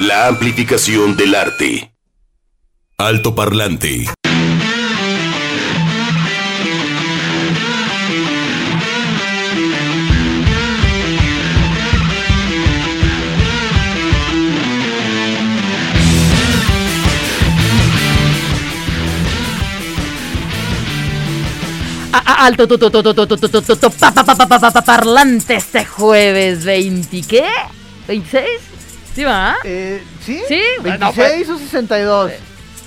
La amplificación del arte. Alto parlante. alto parlante este jueves 20, ¿qué? ¿26? ¿Sí va? Eh, ¿Sí? Sí, bueno, ¿26 o 62?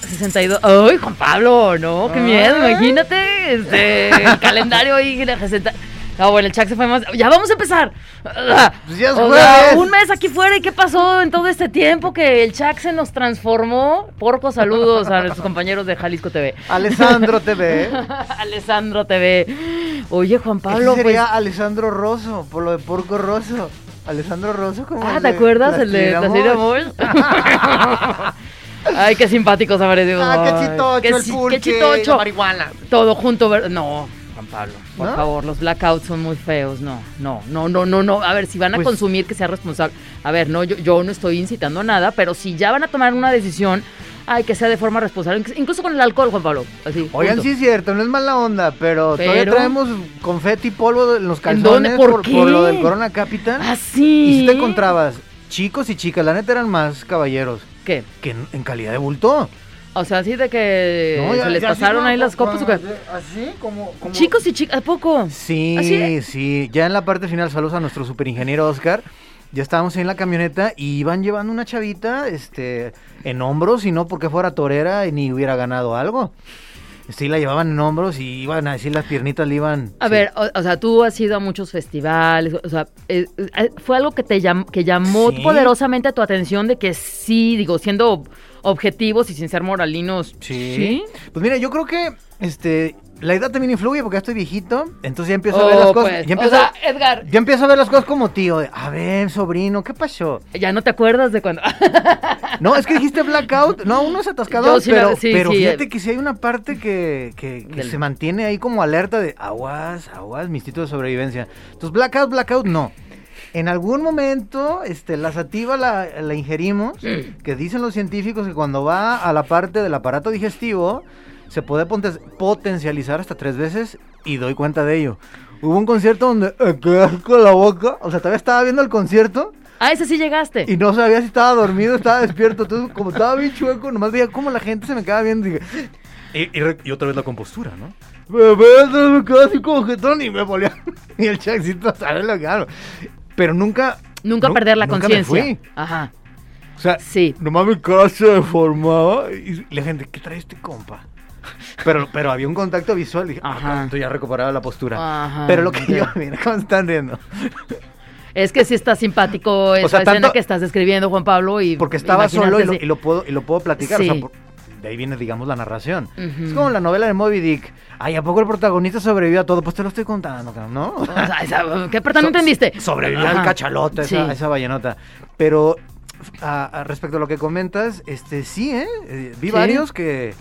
62. ¡Ay, Juan Pablo! No, qué miedo, Ay. imagínate. Este, el calendario ahí, la receta. No, bueno, el chat se fue más. ¡Ya vamos a empezar! Pues ya es O sea, un mes aquí fuera y qué pasó en todo este tiempo que el chat se nos transformó. Porco saludos a nuestros compañeros de Jalisco TV. Alessandro TV. Alessandro TV. Oye, Juan Pablo, Ese pues. sería Alessandro Rosso, por lo de Porco Rosso. Alessandro Rosso, como Ah, el ¿te de acuerdas? El de Plastilina Moll. Ay, qué simpáticos aparecimos. Ah, qué chitocho, qué el chi- pulque, Qué chitocho. la marihuana. Todo junto, ¿ver- No, Juan Pablo, por ¿No? favor, los blackouts son muy feos. No, no, no, no, no, no. A ver, si van a Pues- consumir, que sea responsable. A ver, no, yo, yo no estoy incitando a nada, pero si ya van a tomar una decisión, ay, que sea de forma responsable. Incluso con el alcohol, Juan Pablo. Así. Oigan, punto. sí es cierto, no es mala onda, pero, todavía traemos confeti y polvo en los calzones ¿Por qué? lo del Corona Capital. Ah, sí. Y si te encontrabas chicos y chicas, la neta eran más caballeros ¿Qué? que en, en calidad de bulto. O sea, así de que No, ya- se les así pasaron ahí las copas. ¿o qué? Así como, como- Chicos y chicas, ¿a poco? Sí, ¿Así? sí. Ya en la parte final, saludos a nuestro superingeniero Oscar. Ya estábamos ahí en la camioneta y iban llevando una chavita este, en hombros y no porque fuera torera y ni hubiera ganado algo. Sí, la llevaban en hombros y iban a decir las piernitas le iban. A sí. ver, o, o sea, tú has ido a muchos festivales, o sea, eh, eh, fue algo que te llam- que llamó Sí. poderosamente a tu atención de que sí, digo, siendo ob- objetivos y sin ser moralinos. Sí. Pues mira, yo creo que este la edad también influye porque ya estoy viejito, entonces ya empiezo a ver Oh, las cosas. pues, ya, o empiezo, sea, Edgar, ya empiezo a ver las cosas como tío. a ver, sobrino, ¿qué pasó? ya no te acuerdas de cuando. No, es que dijiste blackout. No, uno es atascador, sí pero, sí, pero sí, fíjate eh. que si hay una parte que, que- que Del- se mantiene ahí como alerta de aguas, aguas, mi instinto de sobrevivencia. Entonces, blackout, blackout, no. En algún momento, este, la sativa la, la ingerimos, que dicen los científicos que cuando va a la parte del aparato digestivo, se puede potencializar hasta tres veces y doy cuenta de ello. Hubo un concierto donde eh, quedé con la boca, o sea, todavía estaba viendo el concierto ah, ese sí llegaste. y no sabía si estaba dormido, estaba despierto. Entonces, como estaba bien chueco, nomás veía cómo la gente se me quedaba viendo. Y, dije, y, y y otra vez la compostura, ¿no? Me me así como jetón y me volía. Y el chacito, ¿sabes lo que hago? Pero nunca. Nunca nu- perder la conciencia. Ajá. O sea, Sí. nomás mi cara se deformaba. Y la gente, ¿qué trae este compa? Pero, pero había un contacto visual. Dije, Ajá. Ajá. Esto ya recuperaba la postura. Ajá, Pero lo que yo, mira cómo están riendo. Es que sí está simpático esa sea, escena tanto- que estás describiendo, Juan Pablo. Y Porque estaba solo y lo, y lo puedo, y lo puedo platicar. o sea, Sí. por- de ahí viene, digamos, la narración. Es como la novela de Moby Dick. Ay, ¿a poco el protagonista sobrevivió a todo? Pues te lo estoy contando, ¿no? O sea, esa- ¿Qué parte no So- entendiste? Sobrevivió al cachalote, esa, Sí. esa ballenota. Pero a- a respecto a lo que comentas, este sí, ¿eh? Eh, vi Sí. varios que...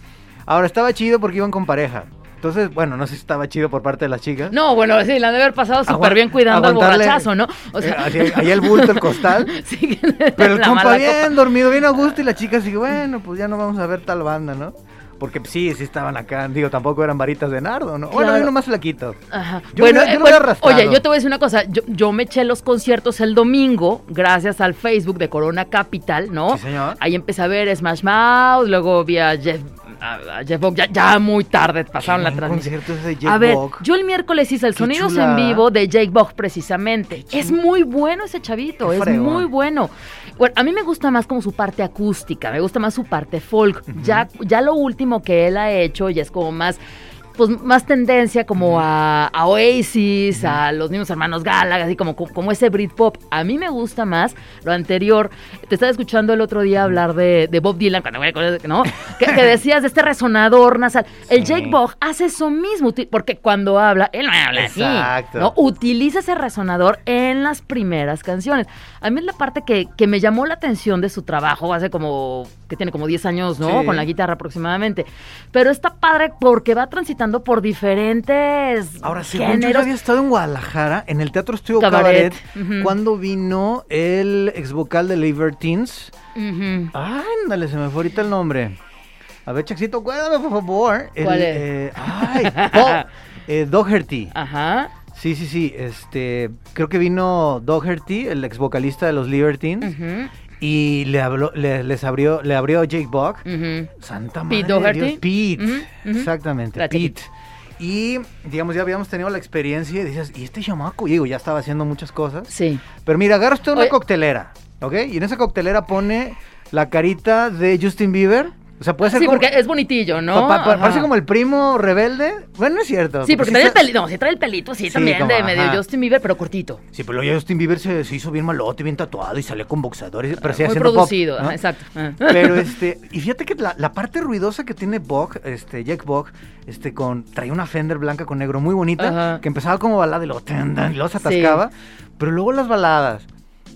Ahora, estaba chido porque iban con pareja. Entonces, bueno, no sé si estaba chido por parte de las chicas. No, bueno, sí, la han de haber pasado súper bien cuidando al borrachazo, ¿no? O sea, Eh, así, ahí el bulto, el costal. sí, Pero el la compa bien copa. dormido, bien a gusto y la chica sigue, bueno, pues ya no vamos a ver tal banda, ¿no? Porque sí, sí estaban acá, digo, tampoco eran varitas de nardo, ¿no? Bueno, yo nomás flaquito. Ajá. Yo bueno, lo- yo eh, bueno, oye, yo te voy a decir una cosa. Yo, yo me eché los conciertos el domingo gracias al Facebook de Corona Capital, ¿no? Sí, señor. Ahí empecé a ver Smash Mouth, luego vi a Jeff, a- a Jeff ya, ya muy tarde pasaron la transmisión. de Jake a ver, yo el miércoles hice el Qué Sonidos chulada. en vivo de Jake Bogg precisamente. Es muy bueno ese chavito, Qué es muy bueno. Bueno, a mí me gusta más como su parte acústica, me gusta más su parte folk. ya, ya lo último que él ha hecho ya es como más pues más tendencia como a, a Oasis, a los mismos hermanos Gallagher, así como, como ese Britpop. A mí me gusta más lo anterior. Te estaba escuchando el otro día hablar de, de Bob Dylan, cuando, ¿no? que, que decías de este resonador nasal. El Sí. Jake Bogg hace eso mismo, porque cuando habla, él no habla así. Exacto. ¿no? Utiliza ese resonador en las primeras canciones. A mí es la parte que, que me llamó la atención de su trabajo, hace como, que tiene como 10 años, ¿no? Sí. Con la guitarra aproximadamente. Pero está padre porque va transitando pasando por diferentes Ahora, según yo ya géneros. había estado en Guadalajara, en el Teatro Estudio Cabaret. Cabaret, cuando vino el ex vocal de Libertines. Ujú. Ándale, se me fue ahorita el nombre. A ver, Chaxito, cuéntame, por favor. El, ¿Cuál es? eh, ay, eh, Doherty. Ajá. Sí, sí, sí. Este, creo que vino Doherty, el ex vocalista de los Libertines, ujú, y le habló, le, les abrió, le abrió Jake Buck. Santa madre. Pete de Doherty. Dios, Pete. Exactamente, Pete. Y, digamos, ya habíamos tenido la experiencia y dices, ¿y este chamaco? Y digo, ya estaba haciendo muchas cosas. Sí. Pero mira, agarra usted una Oye. coctelera, ¿ok? Y en esa coctelera pone la carita de Justin Bieber. O sea, puede ser Sí, como... porque es bonitillo, ¿no? pa- pa- Ajá. parece como el primo rebelde. Bueno, no es cierto. Sí, porque trae el pelito, no, sí trae el pelito, sí, Sí, también, como, de medio ajá. Justin Bieber, pero cortito. Sí, pero ya Justin Bieber se, se hizo bien malote, bien tatuado y salió con boxeadores. Pero sí Muy haciendo pop, producido, ¿no? ajá, exacto. Pero este, y fíjate que la, la parte ruidosa que tiene Bog, este, Jack Bog, este, con, traía una Fender blanca con negro muy bonita, que empezaba como balada y luego, y luego se Sí. atascaba, pero luego las baladas.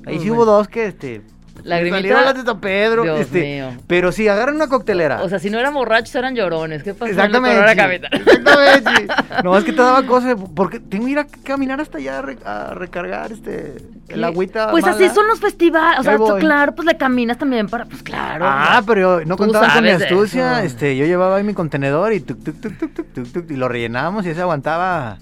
Ahí sí hubo dos que, este, Lagrimita. de San Pedro, Dios este, mío. pero sí, agarran una coctelera. O sea, si no eran borrachos, eran llorones. ¿Qué pasó Exactamente. en la? Exactamente. No, es que te daba cosas, porque tengo que ir a caminar hasta allá a, re- a recargar este, el agüita. Pues así son los festivales. O sea, tú, claro, pues le caminas también para. Pues claro. Ah, pero no Tú contaban con mi astucia. eso. Este, yo llevaba ahí mi contenedor y tuk, tuk, tuk, tuk, tuk, tuk, tuk, y lo rellenábamos y ese aguantaba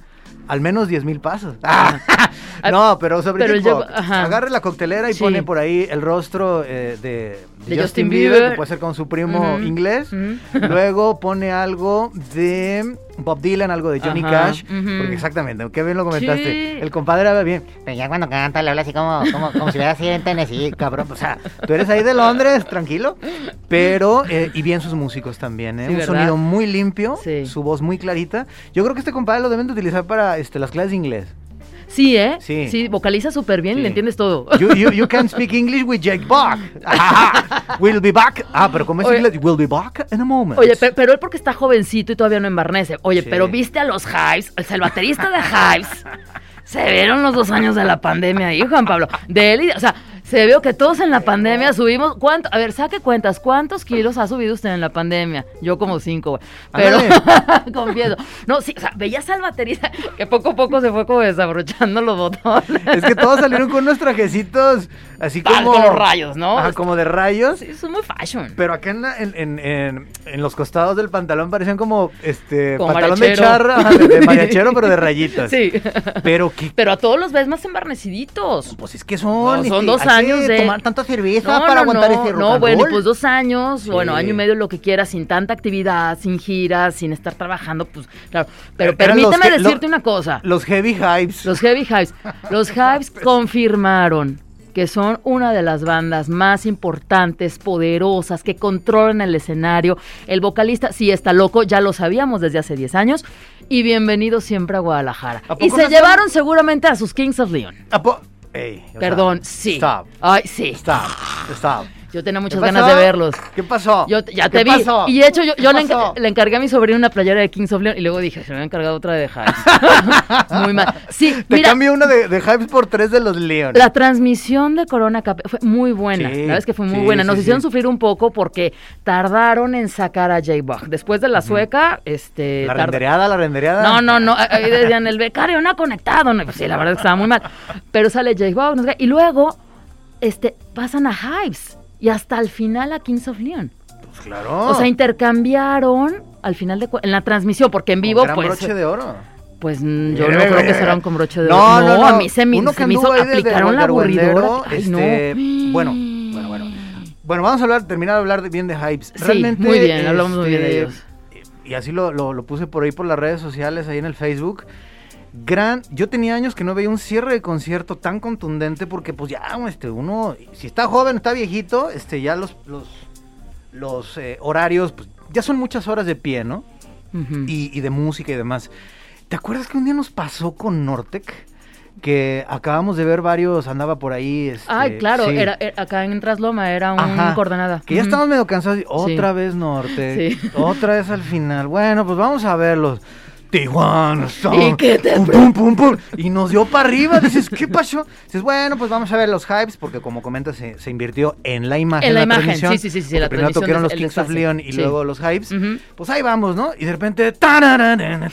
al menos 10 mil pasos. no, pero sobre Pero yo- agarre la coctelera y Sí. pone por ahí el rostro eh, de, de De Justin, Justin Bieber, Bieber. que puede ser con su primo inglés. Luego pone algo de Bob Dylan, algo de Johnny Ajá, Cash. Porque exactamente, qué bien lo comentaste. Sí. El compadre habla bien. Pero ya cuando canta le habla así como, como, como si hubiera sido en Tennessee. Cabrón, o sea, tú eres ahí de Londres, tranquilo. Pero, eh, y bien sus músicos también, ¿eh? Sí, Un ¿verdad? sonido muy limpio, Sí. su voz muy clarita. Yo creo que este compadre lo deben de utilizar para este, las clases de inglés. Sí, ¿eh? Sí. Sí, vocaliza súper bien y Sí. le entiendes todo. You, you, you can speak English with Jake Buck. Ajaja. We'll be back. Ah, pero ¿cómo es Oye. inglés? We'll be back in a moment. Oye, pe- pero, él porque está jovencito y todavía no embarnece. Oye, Sí. pero viste a los Hives, o sea, el baterista de Hives. Se vieron los dos años de la pandemia ahí, Juan Pablo. De él y, o sea, se vio que todos en la pandemia subimos. ¿cuánto? A ver, saque cuentas. ¿Cuántos kilos ha subido usted en la pandemia? Yo como cinco, güey. Pero, confieso. No, sí, o sea, veías al baterista que poco a poco se fue como desabrochando los botones. Es que todos salieron con unos trajecitos así Ah, como... con los rayos, ¿no? Ajá, como de rayos. Sí, son muy fashion. Pero acá en, la- en, en, en- en los costados del pantalón parecían como este Como pantalón de charra, de, de mariachero, pero de rayitas. Sí. Pero que Pero a todos los ves más embarneciditos. pues es que son, No, son este, dos que años de- tomar tanta cerveza No, para no, aguantar no, ese rock no, and bueno, roll. pues dos años, Sí. bueno, año y medio lo que quieras, sin tanta actividad, sin giras, sin estar trabajando, pues claro. Pero Eran los permíteme lo- decirte una cosa. Los heavy hypes. Los Heavy Hives. Los Hives confirmaron que son una de las bandas más importantes, poderosas, que controlan el escenario. El vocalista sí está loco, ya lo sabíamos desde hace 10 años. Y bienvenido siempre a Guadalajara. ¿A Y se no llevaron seguramente a sus Kings of Leon. ¿A po- Ey, o sea, Perdón, sí. Stop. Ay, sí. Stop. Stop. Yo tenía muchas ¿Qué ganas de verlos. ¿Qué pasó? Yo ya ¿Qué te vi. pasó? Y de hecho, yo, yo ¿Qué le, encargué a mi sobrino una playera de Kings of Leon y luego dije, se me había encargado otra de Hives. Muy mal. Sí, Te mira, cambio una de, de hypes por tres de los Leon. la transmisión de Corona Cap fue muy buena. Sí, la verdad es que fue muy sí, buena. Nos sí, hicieron sufrir un poco porque tardaron en sacar a J-Bug. Después de la sueca, este. La rendereada, la rendereada. No, no, no. Ahí decían, el becario no ha conectado. No, pues sí, la verdad es que estaba muy mal. Pero sale no sé qué, y luego este, pasan a Hives. Y hasta el final a Kings of Leon. Pues claro. O sea, intercambiaron al final de en la transmisión, porque en vivo, gran pues. broche de oro. Pues mm, yo no creo que mira. serán con broche de oro. no, no. a mí se me, se que me hizo aplicaron la aburridora. Ay, este, no. bueno, bueno, bueno. Bueno, vamos a hablar, terminar de hablar de, bien de hypes. Sí, muy bien, hablamos muy bien de este, ellos. Y así lo, lo- lo puse por ahí por las redes sociales, ahí en el Facebook. Gran, yo tenía años que no veía un cierre de concierto tan contundente porque pues ya, este, uno, si está joven, está viejito, este, ya los, los, los eh, horarios, pues ya son muchas horas de pie, ¿no? Y, y de música y demás. ¿Te acuerdas que un día nos pasó con Nortec? Que acabamos de ver varios, andaba por ahí. este, Ay, claro, sí. era, era- acá en Trasloma era un Ajá, coordenada. Que ya estábamos medio cansados. Otra vez Nortec. Sí. Otra vez al final. Bueno, pues vamos a verlos. Tijuana, ¿Y qué te pum, pum, pum, pum, y nos dio para arriba. Dices, ¿qué pasó? Dices, bueno, pues vamos a ver los hypes, porque como comentas, se, se invirtió en la imagen. En la imagen, transmisión, sí, sí, sí, sí, la Primero tocaron los Kings of Leon y sí. luego los hypes. Pues ahí vamos, ¿no? Y de repente, tan, tan, tan,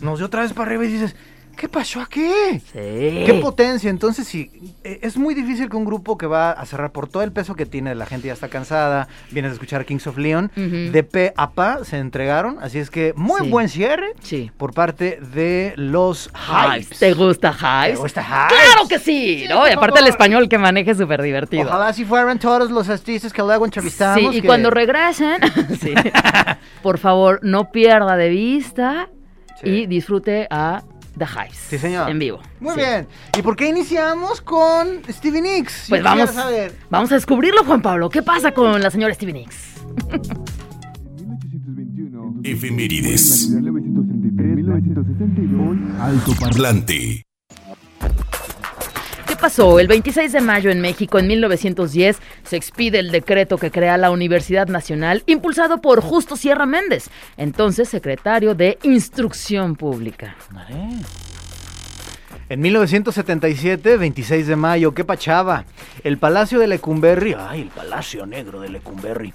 nos dio otra vez para arriba y dices, ¿qué pasó aquí? Sí. Qué potencia. Entonces, sí, eh, es muy difícil que un grupo que va a cerrar por todo el peso que tiene, la gente ya está cansada, vienes a escuchar Kings of Leon, de pe a pa se entregaron. Así es que muy Sí. buen cierre Sí. por parte de los Hypes. ¿Te gusta Hives? ¿Te gusta Hypes? ¡Claro que sí! ¿no? Y aparte el español que maneje es súper divertido. Ojalá si fueran todos los artistas que luego entrevistamos. Sí, y que- cuando regresen, por favor, no pierda de vista y disfrute a The Hives. Sí, señor. En vivo. Muy Sí. bien. ¿Y por qué iniciamos con Stevie Nicks? Yo Pues quisiera vamos, saber. vamos a descubrirlo, Juan Pablo. ¿Qué pasa con la señora Stevie Nicks? 1821. Efemérides. 1933, 1962. Alto Parlante. ¿Qué pasó? El 26 de mayo en México, en 1910, se expide el decreto que crea la Universidad Nacional, impulsado por Justo Sierra Méndez, entonces secretario de Instrucción Pública. En 1977, 26 de mayo, qué pachaba. El Palacio de Lecumberri, ay, el Palacio Negro de Lecumberri,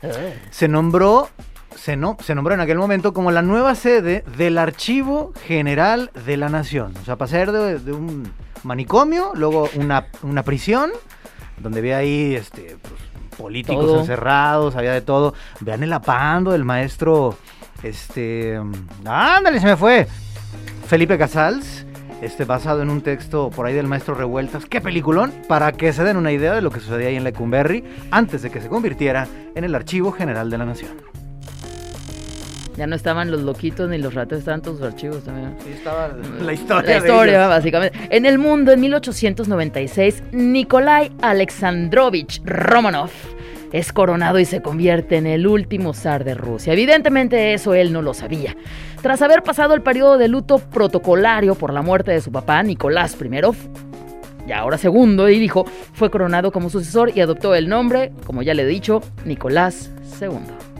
se nombró, se, no, se nombró en aquel momento como la nueva sede del Archivo General de la Nación. O sea, pasar de, de un manicomio, luego una, una prisión, donde había ahí este, pues, políticos Todo. encerrados, había de todo. Vean el apando del maestro, este, ándale, se me fue. Felipe Casals, este, basado en un texto por ahí del maestro Revueltas. ¡Qué peliculón! Para que se den una idea de lo que sucedía ahí en Lecumberri antes de que se convirtiera en el Archivo General de la Nación. Ya no estaban los loquitos ni los ratos, estaban todos sus archivos también. Sí, estaba la historia. La historia, básicamente. En el mundo, en 1896, Nikolai Alexandrovich Romanov es coronado y se convierte en el último zar de Rusia. Evidentemente eso él no lo sabía. Tras haber pasado el periodo de luto protocolario por la muerte de su papá, Nicolás I, y ahora segundo y hijo, fue coronado como sucesor y adoptó el nombre, como ya le he dicho, Nicolás II.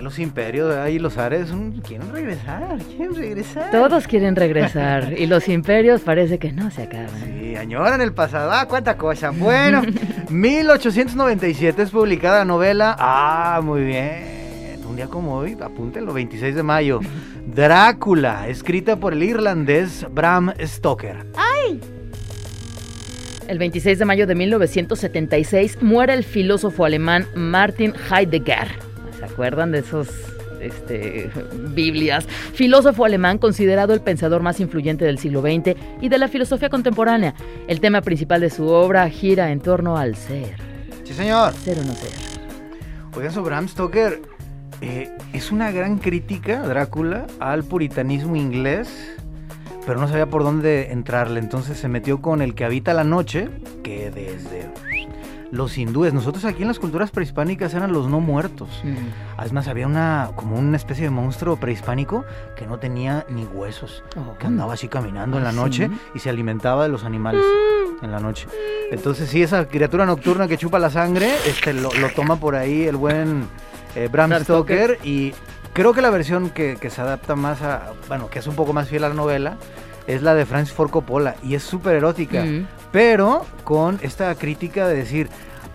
Que los imperios ahí, los ares, quieren regresar, quieren regresar. Todos quieren regresar y los imperios parece que no se acaban. Sí, añoran el pasado. Ah, cuánta cosa. Bueno, 1897 es publicada la novela. Ah, muy bien. Un día como hoy, apúntenlo, 26 de mayo. Drácula, escrita por el irlandés Bram Stoker. El 26 de mayo de 1976 muere el filósofo alemán Martin Heidegger. ¿Se acuerdan de esos este, Biblias? Filósofo alemán considerado el pensador más influyente del siglo XX y de la filosofía contemporánea. El tema principal de su obra gira en torno al ser. Sí, señor. Ser o no ser. Oigan, sobre Bram Stoker, eh, es una gran crítica, Drácula, al puritanismo inglés, pero no sabía por dónde entrarle. Entonces se metió con el que habita la noche, que desde los hindúes, nosotros aquí en las culturas prehispánicas eran los no muertos. Mm. Además había una como una especie de monstruo prehispánico que no tenía ni huesos, Oh. que andaba así caminando en la ¿Ah, noche sí? y se alimentaba de los animales en la noche. Entonces sí, esa criatura nocturna que chupa la sangre, este lo, lo toma por ahí el buen eh, Bram Bram Stoker y creo que la versión que, que se adapta más a, bueno, que es un poco más fiel a la novela, es la de Francis Ford Coppola y es súper erótica Mm. pero con esta crítica de decir,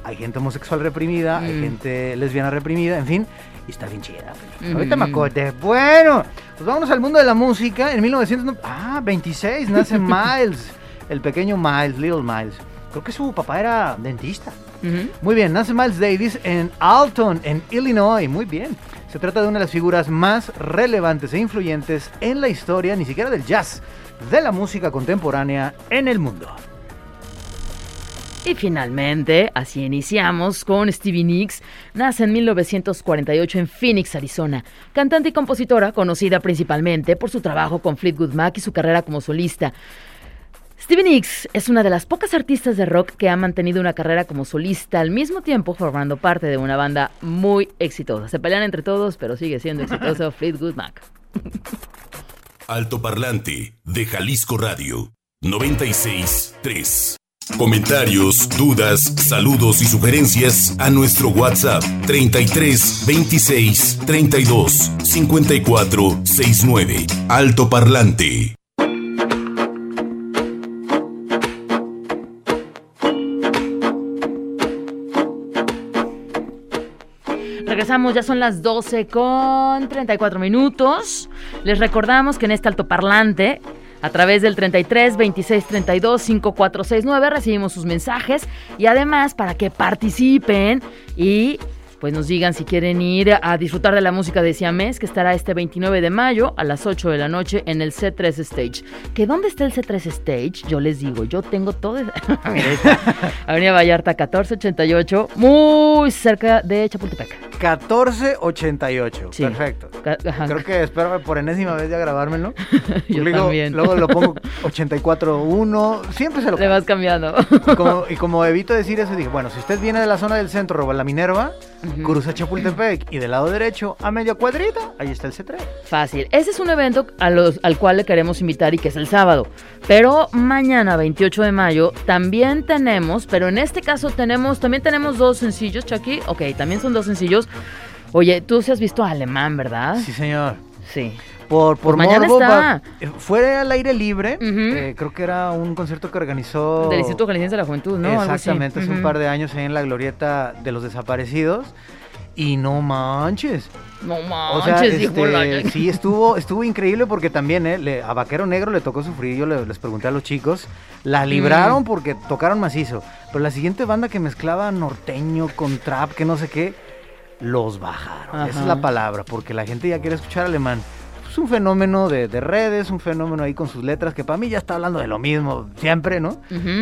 hay gente homosexual reprimida, hay Mm. gente lesbiana reprimida, en fin, y está bien chida. película. Ujú. Ahorita me acordé. Bueno, pues vámonos al mundo de la música. En 1900, ah, 26, nace Miles, el pequeño Miles, Little Miles. Creo que su papá era dentista. Ujú. Muy bien, nace Miles Davis en Alton, en Illinois. Muy bien. Se trata de una de las figuras más relevantes e influyentes en la historia, ni siquiera del jazz, de la música contemporánea en el mundo. Y finalmente, así iniciamos con Stevie Nicks. Nace en 1948 en Phoenix, Arizona. Cantante y compositora, conocida principalmente por su trabajo con Fleetwood Mac y su carrera como solista. Stevie Nicks es una de las pocas artistas de rock que ha mantenido una carrera como solista al mismo tiempo formando parte de una banda muy exitosa. Se pelean entre todos, pero sigue siendo exitoso Fleetwood Mac. Alto Parlante de Jalisco Radio 96 3. Comentarios, dudas, saludos y sugerencias a nuestro WhatsApp 33 26 32 54 69. Alto Regresamos, ya son las 12 con 34 minutos. Les recordamos que en este altoparlante, a través del 33 26 32 5469, recibimos sus mensajes y además para que participen y pues nos digan si quieren ir a disfrutar de la música de Siamés, que estará este 29 de mayo a las 8 de la noche en el C3 Stage. ¿Que dónde está el C3 Stage? Yo les digo, yo tengo todo. Avenida Vallarta 1488, muy cerca de Chapultepec. 1488. Sí. Perfecto. Ajá. Creo que espero por enésima vez ya grabármelo. Yo Luego- también. Luego lo pongo 84.1. Siempre se lo Le vas cambiando. Y como, y como evito decir eso, dije, bueno, si usted viene de la zona del centro o la Minerva, Cruza Chapultepec y del lado derecho, a media cuadrita, ahí está el C3. Fácil. Ese es un evento a los- al cual le queremos invitar y que es el sábado. Pero mañana, 28 de mayo, también tenemos, pero en este caso tenemos, también tenemos dos sencillos, Chucky. Ok, también son dos sencillos. Oye, tú sí has visto a Alemán, ¿verdad? Sí, señor. Sí. Por, por mañana morbo, está. eh, fue al aire libre. Eh, creo que era un concierto que organizó. Del Instituto Jalisciense de la Juventud, ¿no? Exactamente, hace un par de años ahí en la glorieta de los desaparecidos. Y no manches. No O sea, manches, este, sí, estuvo, estuvo increíble porque también eh, le- a Vaquero Negro le tocó sufrir. Yo le- les pregunté a los chicos. La libraron Mm. porque tocaron macizo. Pero la siguiente banda que mezclaba norteño con trap, que no sé qué, los bajaron. Esa es la palabra, porque la gente ya quiere escuchar alemán. Es un fenómeno de, de redes, un fenómeno ahí con sus letras que para mí ya está hablando de lo mismo siempre, ¿no?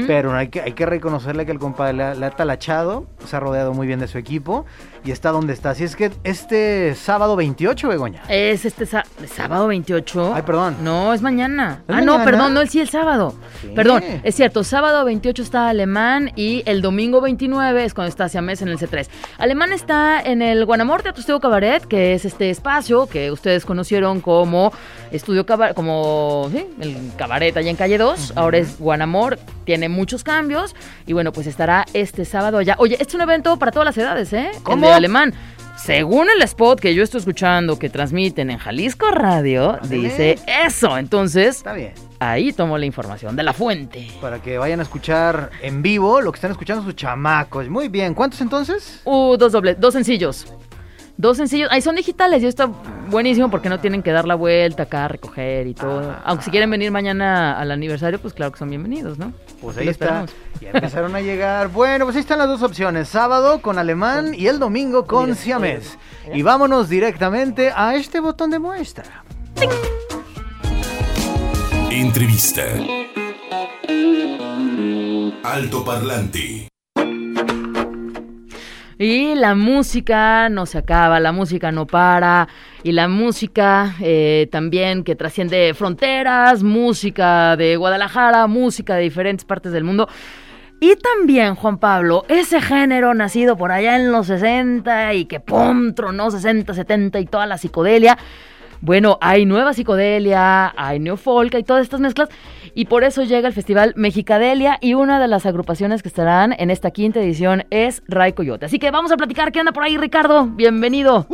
Pero hay que, hay que reconocerle que el compadre le, ha- le ha talachado, se ha rodeado muy bien de su equipo y está donde está. Así es que este sábado 28, Begoña. Es este sá- sábado 28. Ay, perdón. No, es mañana. ¿Es ah, no, perdón, no, el sí, el sábado. Sí. Perdón, es cierto, sábado 28 está Alemán y el domingo 29 es cuando está Siamés en el C3. Alemán está en el Guanamor Teatro Estudio Cabaret, que es este espacio que ustedes conocieron como Estudio Cabaret, como sí, el cabaret allá en calle 2. Ahora es Guanamor, tiene muchos cambios y bueno, pues estará este sábado allá. Oye, este es un evento para todas las edades, ¿eh? De Alemán. Según el spot que yo estoy escuchando que transmiten en Jalisco Radio, dice eso. Entonces, Está bien. ahí tomo la información de la fuente. Para que vayan a escuchar en vivo lo que están escuchando sus chamacos. Muy bien. ¿Cuántos entonces? Uh, dos dobles, dos sencillos. Dos sencillos. Ahí son digitales y esto buenísimo porque no tienen que dar la vuelta acá, recoger y todo. Ah. Aunque si quieren venir mañana al aniversario, pues claro que son bienvenidos, ¿no? Pues ahí está. Ya empezaron a llegar. Bueno, pues ahí están las dos opciones. Sábado con alemán y el domingo con Mira, siamés. Y vámonos directamente a este botón de muestra. Entrevista. Alto Parlante. Y la música no se acaba, la música no para, y la música eh, también que trasciende fronteras, música de Guadalajara, música de diferentes partes del mundo. Y también, Juan Pablo, ese género nacido por allá en los 60 y que pum, tronó 60, 70 y toda la psicodelia. Bueno, hay nueva psicodelia, hay neofolk, hay todas estas mezclas y por eso llega el Festival Mexicadelia y una de las agrupaciones que estarán en esta quinta edición es Ray Coyote. Así que vamos a platicar qué anda por ahí, Ricardo. Bienvenido.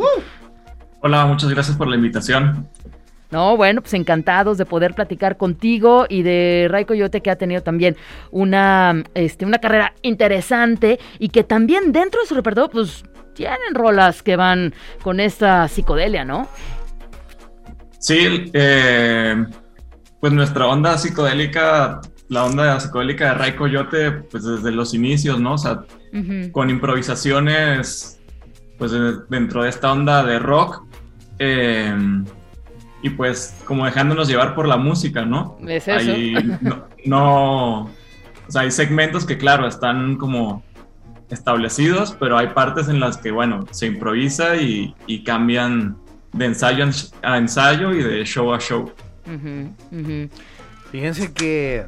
Hola, muchas gracias por la invitación. No, bueno, pues encantados de poder platicar contigo y de Ray Coyote que ha tenido también una, este, una carrera interesante y que también dentro de su repertorio pues tienen rolas que van con esta psicodelia, ¿no? Sí, eh, pues nuestra onda psicodélica, la onda psicodélica de Ray Coyote, pues desde los inicios, ¿no? O sea, con improvisaciones, pues de- dentro de esta onda de rock, eh, y pues como dejándonos llevar por la música, ¿no? Es eso. No, no- o sea, hay segmentos que claro, están como establecidos, pero hay partes en las que, bueno, se improvisa y, y cambian de ensayo a ensayo y de show a show. Fíjense que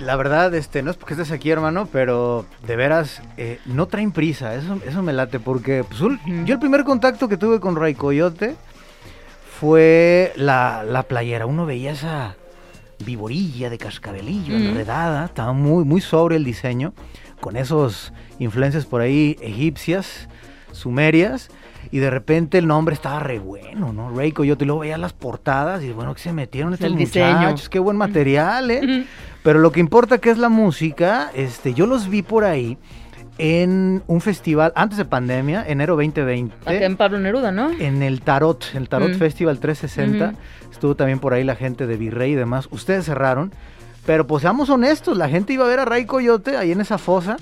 la verdad, este, no es porque estés aquí, hermano, pero de veras eh, no traen prisa. Eso, eso me late porque pues, yo el primer contacto que tuve con Ray Coyote fue la, la playera. Uno veía esa viborilla, de cascabelillo, Mm. enredada. Estaba muy, muy sobre el diseño, con esos influencias por ahí egipcias, sumerias. Y de repente el nombre estaba re bueno, ¿no? Rey Coyote. Y luego veía las portadas y bueno, que se metieron estos El diseño. muchachos. Qué buen material, ¿eh? Pero lo que importa que es la música, este, yo los vi por ahí en un festival antes de pandemia, enero 2020. Acá en Pablo Neruda, ¿no? En el Tarot, el Tarot. Festival 360. Ujú. Estuvo también por ahí la gente de Virrey y demás. Ustedes cerraron. Pero pues seamos honestos, la gente iba a ver a Ray Coyote ahí en esa fosa.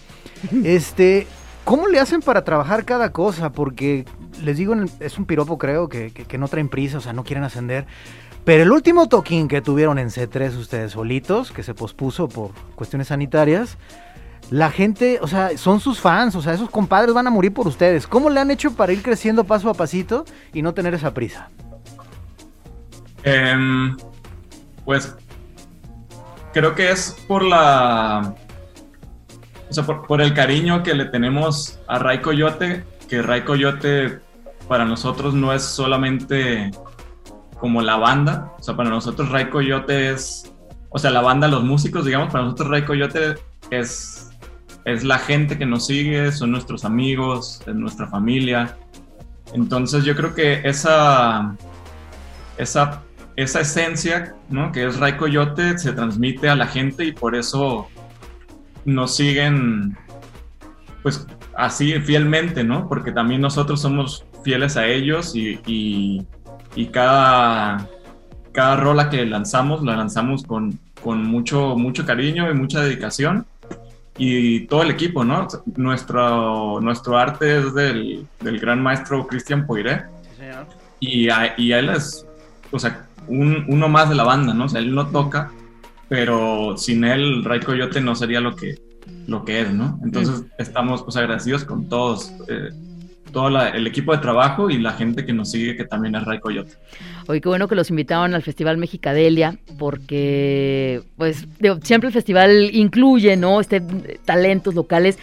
Este, ¿cómo le hacen para trabajar cada cosa? Porque les digo, es un piropo creo que, que- que no traen prisa, o sea, no quieren ascender. Pero el último toquín que tuvieron en C3 ustedes solitos, que se pospuso por cuestiones sanitarias, la gente, o sea, son sus fans, o sea, esos compadres van a morir por ustedes. ¿Cómo le han hecho para ir creciendo paso a pasito y no tener esa prisa? Em, pues creo que es por la. O sea, por, por el cariño que le tenemos a Ray Coyote, que Ray Coyote para nosotros no es solamente como la banda. O sea, para nosotros Ray Coyote es. O sea, la banda, los músicos, digamos, para nosotros Ray Coyote es, es la gente que nos sigue, son nuestros amigos, es nuestra familia. Entonces yo creo que esa, esa, esa esencia, ¿no? Que es Ray Coyote, se transmite a la gente y por eso nos siguen, pues así fielmente, ¿no? Porque también nosotros somos fieles a ellos y, y, y cada, cada rola que lanzamos la lanzamos con, con mucho, mucho cariño y mucha dedicación. Y todo el equipo, ¿no? Nuestro, nuestro arte es del, del gran maestro Cristian Poiré. Y a, y él es, o sea, un- uno más de la banda, ¿no? O sea, él no toca, pero sin él Ray Coyote no sería lo que, lo que es, ¿no? Entonces estamos pues agradecidos con todos, eh, todo el equipo de trabajo y la gente que nos sigue, que también es Ray Coyote. Oye, qué bueno que los invitaron al Festival Mexicadelia, porque pues siempre el festival incluye, ¿no? Este talentos locales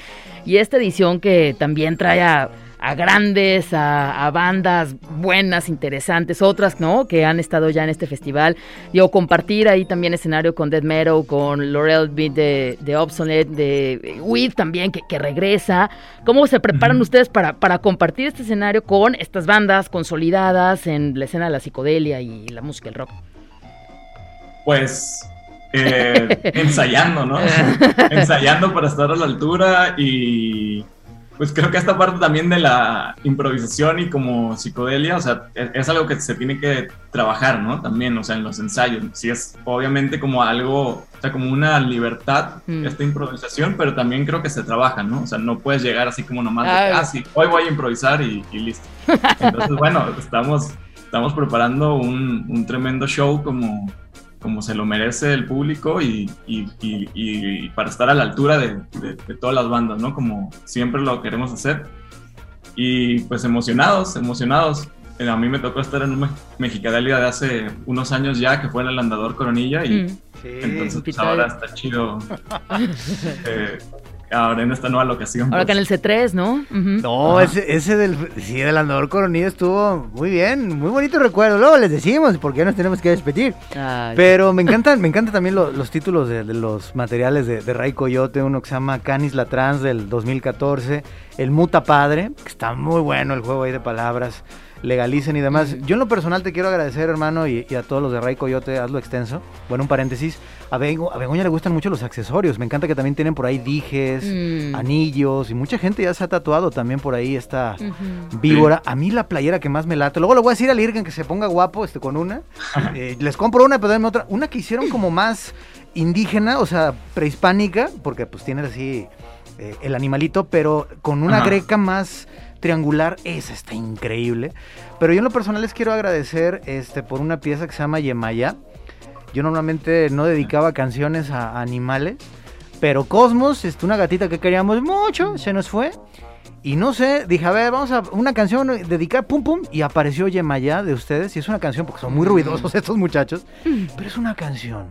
y esta edición que también trae a, a grandes, a, a bandas buenas, interesantes, otras, ¿no? Que han estado ya en este festival. Digo, compartir ahí también escenario con Dead Meadow, con Laurel Beat de, de Obsolete, de Weed también, que, que regresa. ¿Cómo se preparan ustedes para, para compartir este escenario con estas bandas consolidadas en la escena de la psicodelia y la música, el rock? Pues eh, ensayando, ¿no? ensayando para estar a la altura y pues creo que esta parte también de la improvisación y como psicodelia, o sea, es, es algo que se tiene que trabajar, ¿no? También, o sea, en los ensayos. Sí es obviamente como algo, o sea, como una libertad, Mm. esta improvisación, pero también creo que se trabaja, ¿no? O sea, no puedes llegar así como nomás, de, ah, sí, hoy voy a improvisar y, y listo. Entonces, bueno, estamos, estamos preparando un, un tremendo show como, como se lo merece el público y, y- y- y para estar a la altura de, de- de todas las bandas, ¿no? Como siempre lo queremos hacer. Y pues emocionados, emocionados. Eh, A mí me tocó estar en un Me- Mexicadelia de hace unos años ya, que fue en el Andador Coronilla, y Mm. entonces pues, ahora está chido. eh, ahora en esta nueva locación. Ahora que en pues, el C3, ¿no? No, Ajá. ese, ese del, sí, del andador coronilla estuvo muy bien, muy bonito recuerdo. Luego les decimos por qué nos tenemos que despedir. Ay, Pero me encantan, me encantan también lo- los títulos de, de los materiales de, de Ray Coyote, uno que se llama Canis la Trans del 2014, el Muta Padre, que está muy bueno el juego ahí de palabras, legalicen y demás. Yo en lo personal te quiero agradecer, hermano, y, y a todos los de Ray Coyote, hazlo extenso. Bueno, un paréntesis, a, Bego- a Begoña le gustan mucho los accesorios, me encanta que también tienen por ahí dijes, Mm. anillos, y mucha gente ya se ha tatuado también por ahí esta víbora. A mí la playera que más me late. Luego le voy a decir al Irgen que se ponga guapo este, con una. Eh, les compro una, pero denme otra. Una que hicieron como más indígena, o sea, prehispánica, porque pues tiene así eh, el animalito, pero con una Ajá. greca más triangular. Esa está increíble. Pero yo en lo personal les quiero agradecer este, por una pieza que se llama Yemaya. Yo normalmente no dedicaba canciones a, animales. Pero Cosmos, este, una gatita que queríamos mucho, se nos fue. Y no sé, dije, a ver, vamos a una canción dedicada, pum pum, y apareció Yemayá de ustedes, y es una canción porque son muy ruidosos estos muchachos, pero es una canción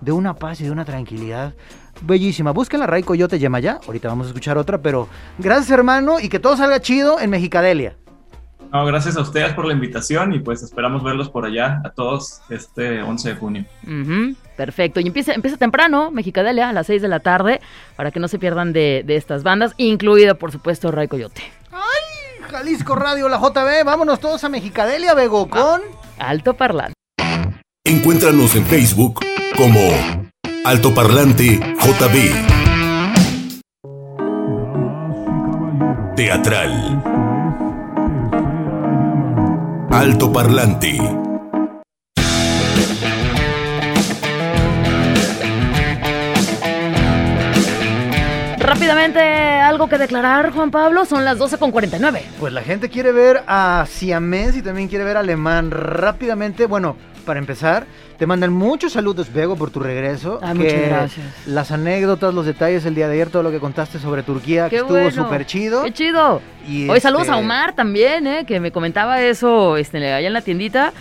de una paz y de una tranquilidad bellísima. Busquen la Ray Coyote Yemayá, ahorita vamos a escuchar otra, pero gracias hermano, y que todo salga chido en Mexicadelia. No, gracias a ustedes por la invitación y pues esperamos verlos por allá a todos este 11 de junio. Perfecto. Y empieza, empieza temprano, Mexicadelia, a las 6 de la tarde, para que no se pierdan de, de estas bandas, incluido, por supuesto, Ray Coyote. Jalisco Radio, la JB, vámonos todos a Mexicadelia, Bego, con... Alto Parlante. Encuéntranos en Facebook como Altoparlante JB. Teatral. Altoparlante. Rápidamente, algo que declarar, Juan Pablo, son las 12 con 49. Pues la gente quiere ver a Siamés y también quiere ver a Alemán rápidamente. Bueno, para empezar, te mandan muchos saludos, Bego, por tu regreso. Ay, Que muchas gracias. Las anécdotas, los detalles el día de ayer, todo lo que contaste sobre Turquía, que estuvo bueno. súper chido. Qué chido. Y Hoy saludos este, a Omar también, ¿eh? que me comentaba eso este, allá en la tiendita.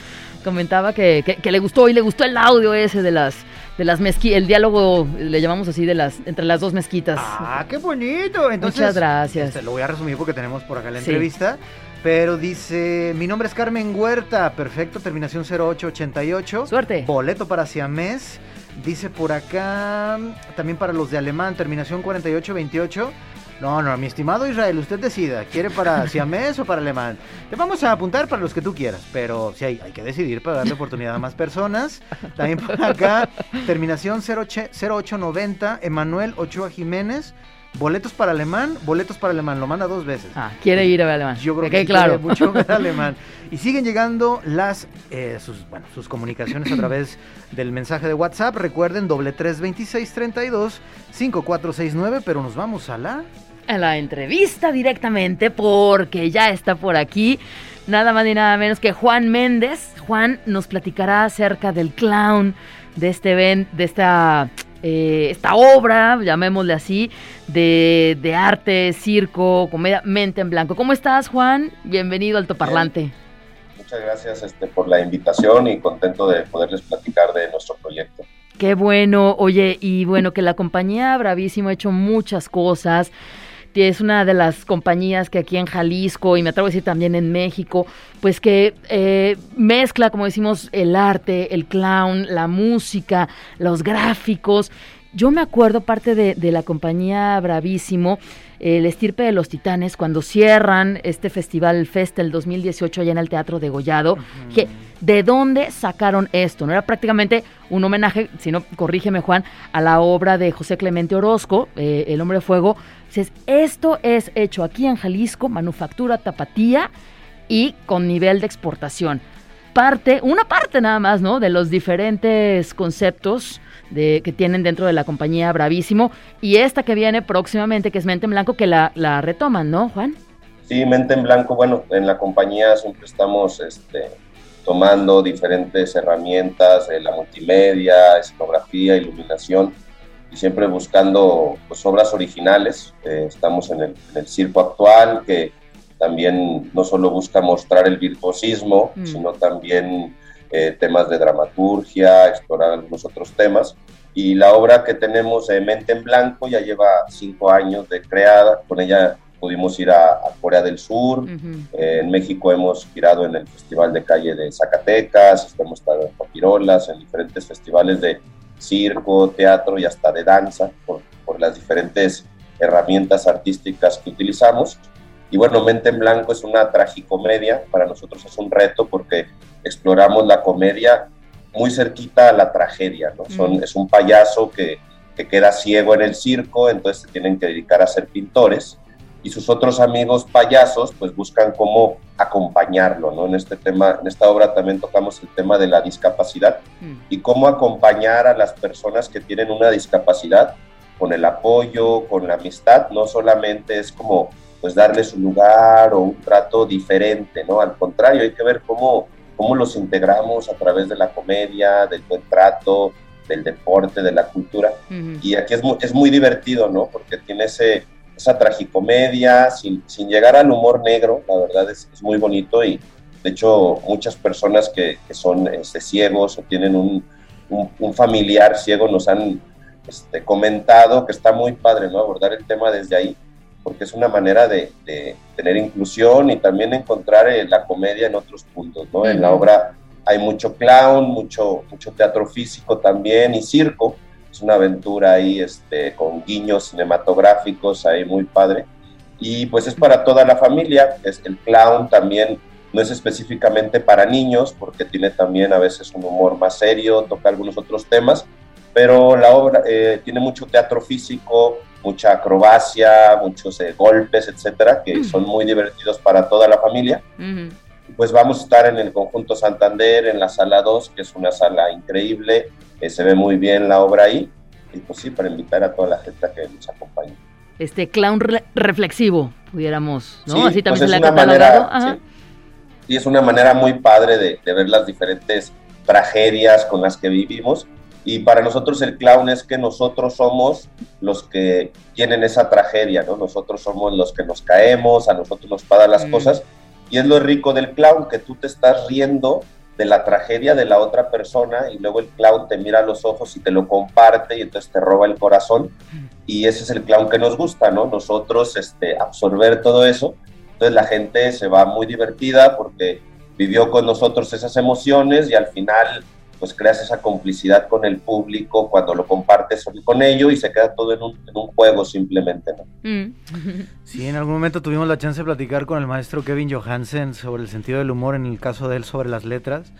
Comentaba que, que- que le gustó y le gustó el audio ese de las de las mezquitas, el diálogo, le llamamos así, de las entre las dos mezquitas. Ah, qué bonito. Entonces, Muchas gracias. este, lo voy a resumir porque tenemos por acá la Sí. entrevista. Pero dice, mi nombre es Carmen Huerta, perfecto, terminación 0888. Suerte. Boleto para Siamés. Dice por acá, también para los de Alemán, terminación 4828. No, no, mi estimado Israel, usted decida, ¿quiere para Siamés o para Alemán? Te vamos a apuntar para los que tú quieras, pero sí hay, hay que decidir para darle oportunidad a más personas. También por acá, terminación 08 0890, Emanuel Ochoa Jiménez. Boletos para Alemán, boletos para Alemán, lo manda dos veces. Ah, quiere ir a ver alemán. Yo creo Que que claro. quiere mucho ver alemán. Y siguen llegando las eh, sus, bueno, sus comunicaciones a través del mensaje de WhatsApp. Recuerden, doble 326 32 5469, pero nos vamos a la. a la entrevista directamente porque ya está por aquí nada más ni nada menos que Juan Méndez. Juan nos platicará acerca del clown, de este event, de esta, eh, esta obra, llamémosle así, de, de arte, circo, comedia, mente en blanco. ¿Cómo estás, Juan? Bienvenido al Toparlante. Muchas gracias este, por la invitación y contento de poderles platicar de nuestro proyecto. Qué bueno, oye, y bueno, que la compañía Bravísimo ha hecho muchas cosas. Es una de las compañías que aquí en Jalisco, y me atrevo a decir también en México, pues que eh, mezcla, como decimos, el arte, el clown, la música, los gráficos. Yo me acuerdo parte de, de la compañía Bravísimo, el estirpe de los titanes, cuando cierran este festival Fest el 2018 allá en el Teatro de Gollado, que ¿de dónde sacaron esto? No era prácticamente un homenaje, si no, corrígeme Juan, a la obra de José Clemente Orozco, eh, El Hombre de Fuego. Dices, esto es hecho aquí en Jalisco, manufactura tapatía y con nivel de exportación. Parte, una parte nada más, ¿no? De los diferentes conceptos de, que tienen dentro de la compañía Bravísimo. Y esta que viene próximamente, que es Mente en Blanco, que la, la retoman, ¿no, Juan? Sí, Mente en Blanco, bueno, en la compañía siempre estamos este, tomando diferentes herramientas de la multimedia, escenografía, iluminación y siempre buscando pues, obras originales. Eh, estamos en el, en el circo actual que también no solo busca mostrar el virtuosismo, Mm. sino también eh, temas de dramaturgia, explorar algunos otros temas. Y la obra que tenemos, eh, Mente en Blanco, ya lleva cinco años de creada. Con ella pudimos ir a, a Corea del Sur. Ujú. Eh, en México hemos girado en el Festival de Calle de Zacatecas, hemos estado en Papirolas, en diferentes festivales de circo, teatro y hasta de danza, por, por las diferentes herramientas artísticas que utilizamos. Y bueno, Mente en Blanco es una tragicomedia, para nosotros es un reto porque exploramos la comedia muy cerquita a la tragedia, ¿no? Son, Mm. Es un payaso que, que queda ciego en el circo, entonces se tienen que dedicar a ser pintores y sus otros amigos payasos pues buscan cómo acompañarlo, ¿no? En este tema, en esta obra también tocamos el tema de la discapacidad Mm. y cómo acompañar a las personas que tienen una discapacidad con el apoyo, con la amistad, no solamente es como pues darles un lugar o un trato diferente, ¿no? Al contrario, hay que ver cómo, cómo los integramos a través de la comedia, del buen trato, del deporte, de la cultura. Ujú. Y aquí es muy, es muy divertido, ¿no? Porque tiene ese, esa tragicomedia sin, sin llegar al humor negro, la verdad es, es muy bonito y de hecho muchas personas que, que son este, ciegos o tienen un, un, un familiar ciego nos han este, comentado que está muy padre, ¿no? Abordar el tema desde ahí porque es una manera de, de tener inclusión y también encontrar eh, la comedia en otros puntos, ¿no? En la obra hay mucho clown, mucho, mucho teatro físico también y circo. Es una aventura ahí este, con guiños cinematográficos ahí muy padre. Y pues es para toda la familia. Es, el clown también no es específicamente para niños porque tiene también a veces un humor más serio, toca algunos otros temas, pero la obra eh, tiene mucho teatro físico, mucha acrobacia, muchos eh, golpes, etcétera, que son muy divertidos para toda la familia Ujú. Pues vamos a estar en el conjunto Santander, en la sala 2, que es una sala increíble, eh, se ve muy bien la obra ahí, y pues sí, para invitar a toda la gente a que nos acompañe. Este clown re- reflexivo, pudiéramos, ¿no? Sí, Así también pues se le ha catalogado. manera, sí. Y es una manera muy padre de, de ver las diferentes tragedias con las que vivimos. Y para nosotros el clown es que nosotros somos los que tienen esa tragedia, ¿no? Nosotros somos los que nos caemos, a nosotros nos pasan las Mm. cosas. Y es lo rico del clown, que tú te estás riendo de la tragedia de la otra persona y luego el clown te mira a los ojos y te lo comparte y entonces te roba el corazón. Y ese es el clown que nos gusta, ¿no? Nosotros este, absorber todo eso. Entonces la gente se va muy divertida porque vivió con nosotros esas emociones y al final pues creas esa complicidad con el público cuando lo compartes con ello y se queda todo en un, en un juego simplemente, ¿no? Mm. Sí, en algún momento tuvimos la chance de platicar con el maestro Kevin Johansen sobre el sentido del humor, en el caso de él sobre las letras,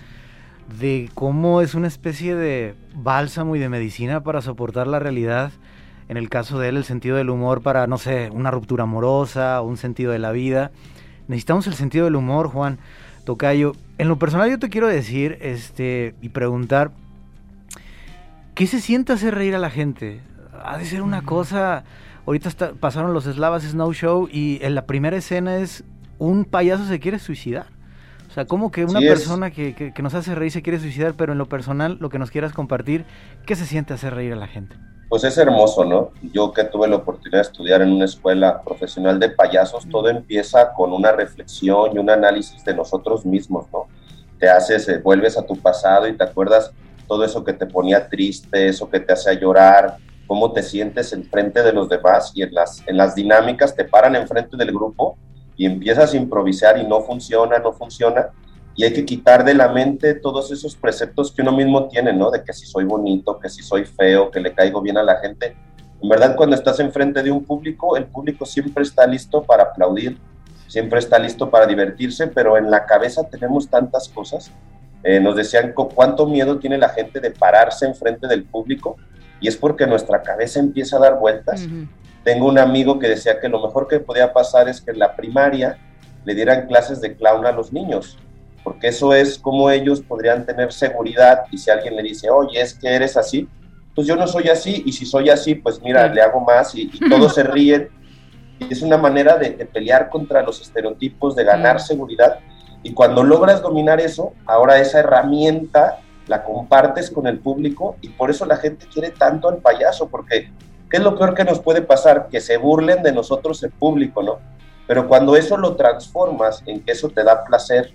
de cómo es una especie de bálsamo y de medicina para soportar la realidad. En el caso de él, el sentido del humor para, no sé, una ruptura amorosa, un sentido de la vida. Necesitamos el sentido del humor, Juan Tocayo. En lo personal yo te quiero decir este, y preguntar, ¿qué se siente hacer reír a la gente? Ha de ser una cosa... Ahorita está- pasaron los Slavas Snow Show y en la primera escena es un payaso se quiere suicidar. O sea, como que una Sí es. persona que, que- que nos hace reír se quiere suicidar, pero en lo personal, lo que nos quieras compartir, ¿qué se siente hacer reír a la gente? Pues es hermoso, ¿no? Yo que tuve la oportunidad de estudiar en una escuela profesional de payasos, todo empieza con una reflexión y un análisis de nosotros mismos, ¿no? Te haces, eh, vuelves a tu pasado y te acuerdas todo eso que te ponía triste, eso que te hacía llorar, cómo te sientes enfrente de los demás y en las, en las dinámicas te paran enfrente del grupo y empiezas a improvisar y no funciona, no funciona. Y hay que quitar de la mente todos esos preceptos que uno mismo tiene, ¿no? De que si soy bonito, que si soy feo, que le caigo bien a la gente. En verdad, cuando estás enfrente de un público, el público siempre está listo para aplaudir, siempre está listo para divertirse, pero en la cabeza tenemos tantas cosas. Eh, nos decían cu- cuánto miedo tiene la gente de pararse enfrente del público y es porque nuestra cabeza empieza a dar vueltas. Tengo un amigo que decía que lo mejor que podía pasar es que en la primaria le dieran clases de clown a los niños, porque eso es como ellos podrían tener seguridad y si alguien le dice, oye, es que eres así, pues yo no soy así y si soy así, pues mira, le hago más y, y todos se ríen. Y es una manera de, de pelear contra los estereotipos, de ganar seguridad. Y cuando logras dominar eso, ahora esa herramienta la compartes con el público y por eso la gente quiere tanto al payaso, porque ¿qué es lo peor que nos puede pasar? Que se burlen de nosotros el público, ¿no? Pero cuando eso lo transformas en que eso te da placer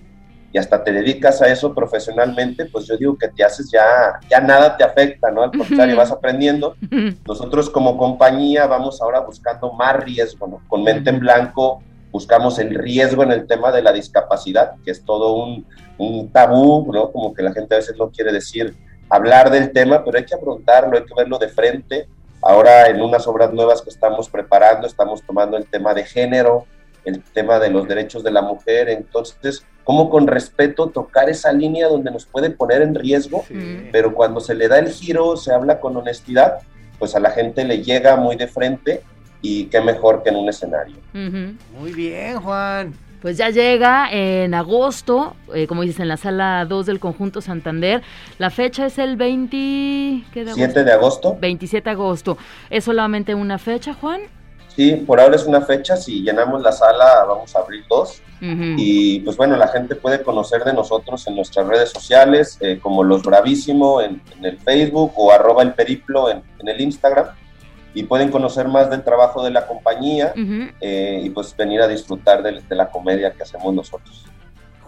y hasta te dedicas a eso profesionalmente, pues yo digo que te haces ya, ya nada te afecta, ¿no? Al contrario, vas aprendiendo. Nosotros como compañía vamos ahora buscando más riesgo, ¿no? Con mente en blanco buscamos el riesgo en el tema de la discapacidad, que es todo un, un tabú, ¿no? Como que la gente a veces no quiere decir, hablar del tema, pero hay que afrontarlo, hay que verlo de frente. Ahora en unas obras nuevas que estamos preparando, estamos tomando el tema de género, el tema de los derechos de la mujer, entonces, cómo con respeto tocar esa línea donde nos puede poner en riesgo, pero cuando se le da el giro, se habla con honestidad, pues a la gente le llega muy de frente y qué mejor que en un escenario. Ujú. Muy bien, Juan. Pues ya llega en agosto, eh, como dices, en la sala 2 del conjunto Santander. La fecha es el 20... ¿qué de agosto? 7 de agosto, 27 de agosto. ¿Es solamente una fecha, Juan? Sí, por ahora es una fecha, si llenamos la sala vamos a abrir dos. Y pues bueno, la gente puede conocer de nosotros en nuestras redes sociales, eh, como Los Bravísimo en, en el Facebook o arroba el periplo en, en el Instagram. Y pueden conocer más del trabajo de la compañía eh, y pues venir a disfrutar de, de la comedia que hacemos nosotros.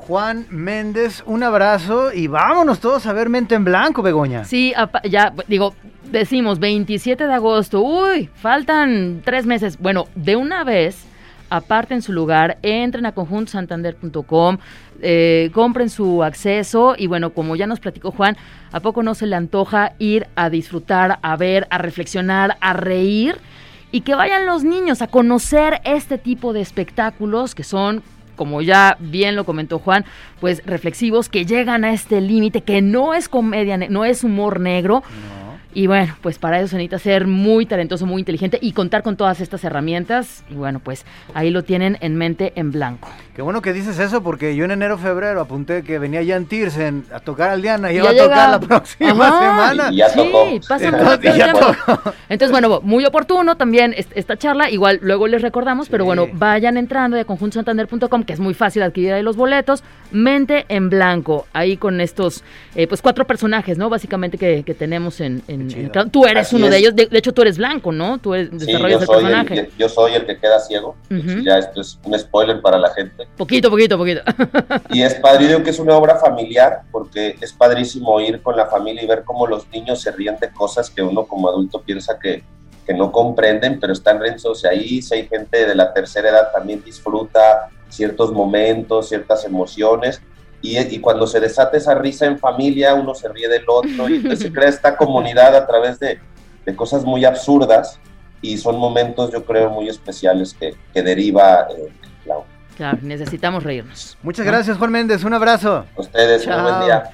Juan Méndez, un abrazo y vámonos todos a ver Mente en Blanco, Begoña. Sí, ya, digo, decimos 27 de agosto. Uy, faltan tres meses. Bueno, de una vez, aparten su lugar, entren a conjuntosantander.com, eh, compren su acceso y bueno, como ya nos platicó Juan, ¿a poco no se le antoja ir a disfrutar, a ver, a reflexionar, a reír? Y que vayan los niños a conocer este tipo de espectáculos que son como ya bien lo comentó Juan, pues reflexivos que llegan a este límite, que no es comedia, no es humor negro. Y bueno, pues para eso se necesita ser muy talentoso, muy inteligente y contar con todas estas herramientas. Y bueno, pues ahí lo tienen en mente en blanco. Qué bueno que dices eso porque yo en enero, febrero apunté que venía Jan Tirsen a tocar al Diana y iba a llega. tocar la próxima Ajá. semana. Y ya sí, tocó. pasa Y muy ya rápido. tocó. Entonces, bueno, muy oportuno también est- esta charla. Igual luego les recordamos, pero Sí. bueno, vayan entrando de conjuntosantander.com, que es muy fácil adquirir ahí los boletos. Mente en blanco, ahí con estos, eh, pues cuatro personajes, ¿no? Básicamente que, que tenemos en. En cada- Tú eres Así uno de es. ellos. De, de hecho, tú eres blanco, ¿no? Tú eres, Sí, desarrollas yo el soy, el, personaje. yo soy el que queda ciego. Ujú. Ya esto es un spoiler para la gente. Poquito, poquito, poquito. Y es digo que es una obra familiar porque es padrísimo ir con la familia y ver cómo los niños se ríen de cosas que uno como adulto piensa que, que no comprenden, pero están riéndose ahí. Si hay gente de la tercera edad también disfruta ciertos momentos, ciertas emociones. Y, y cuando se desata esa risa en familia, uno se ríe del otro y entonces se crea esta comunidad a través de, de cosas muy absurdas y son momentos, yo creo, muy especiales que, que deriva eh, la. Claro, necesitamos reírnos. Muchas gracias, Juan Méndez. Un abrazo. A Ustedes, Chao. buen día.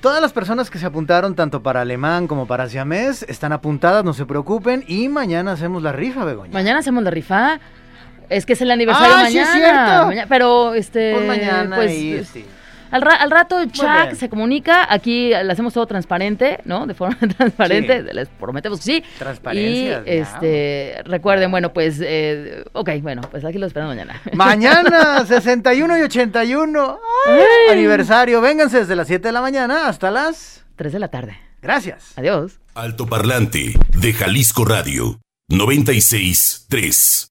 Todas las personas que se apuntaron, tanto para alemán como para siamés, están apuntadas, no se preocupen. Y mañana hacemos la rifa, Begoña. Mañana hacemos la rifa. Es que es el aniversario Ah, sí, es mañana. cierto. Maña- pero este Pues mañana pues, y sí. Al, ra- al rato. Chuck se comunica, aquí le hacemos todo transparente, ¿no? De forma transparente, Sí. les prometemos que sí. Y Transparencia. este recuerden, bueno, pues eh, ok, bueno, pues aquí lo esperamos mañana. Mañana, 61 y 81. Ay, aniversario. Vénganse desde las 7 de la mañana hasta las. 3 de la tarde. Gracias. Adiós. Altoparlante de Jalisco Radio 96 3.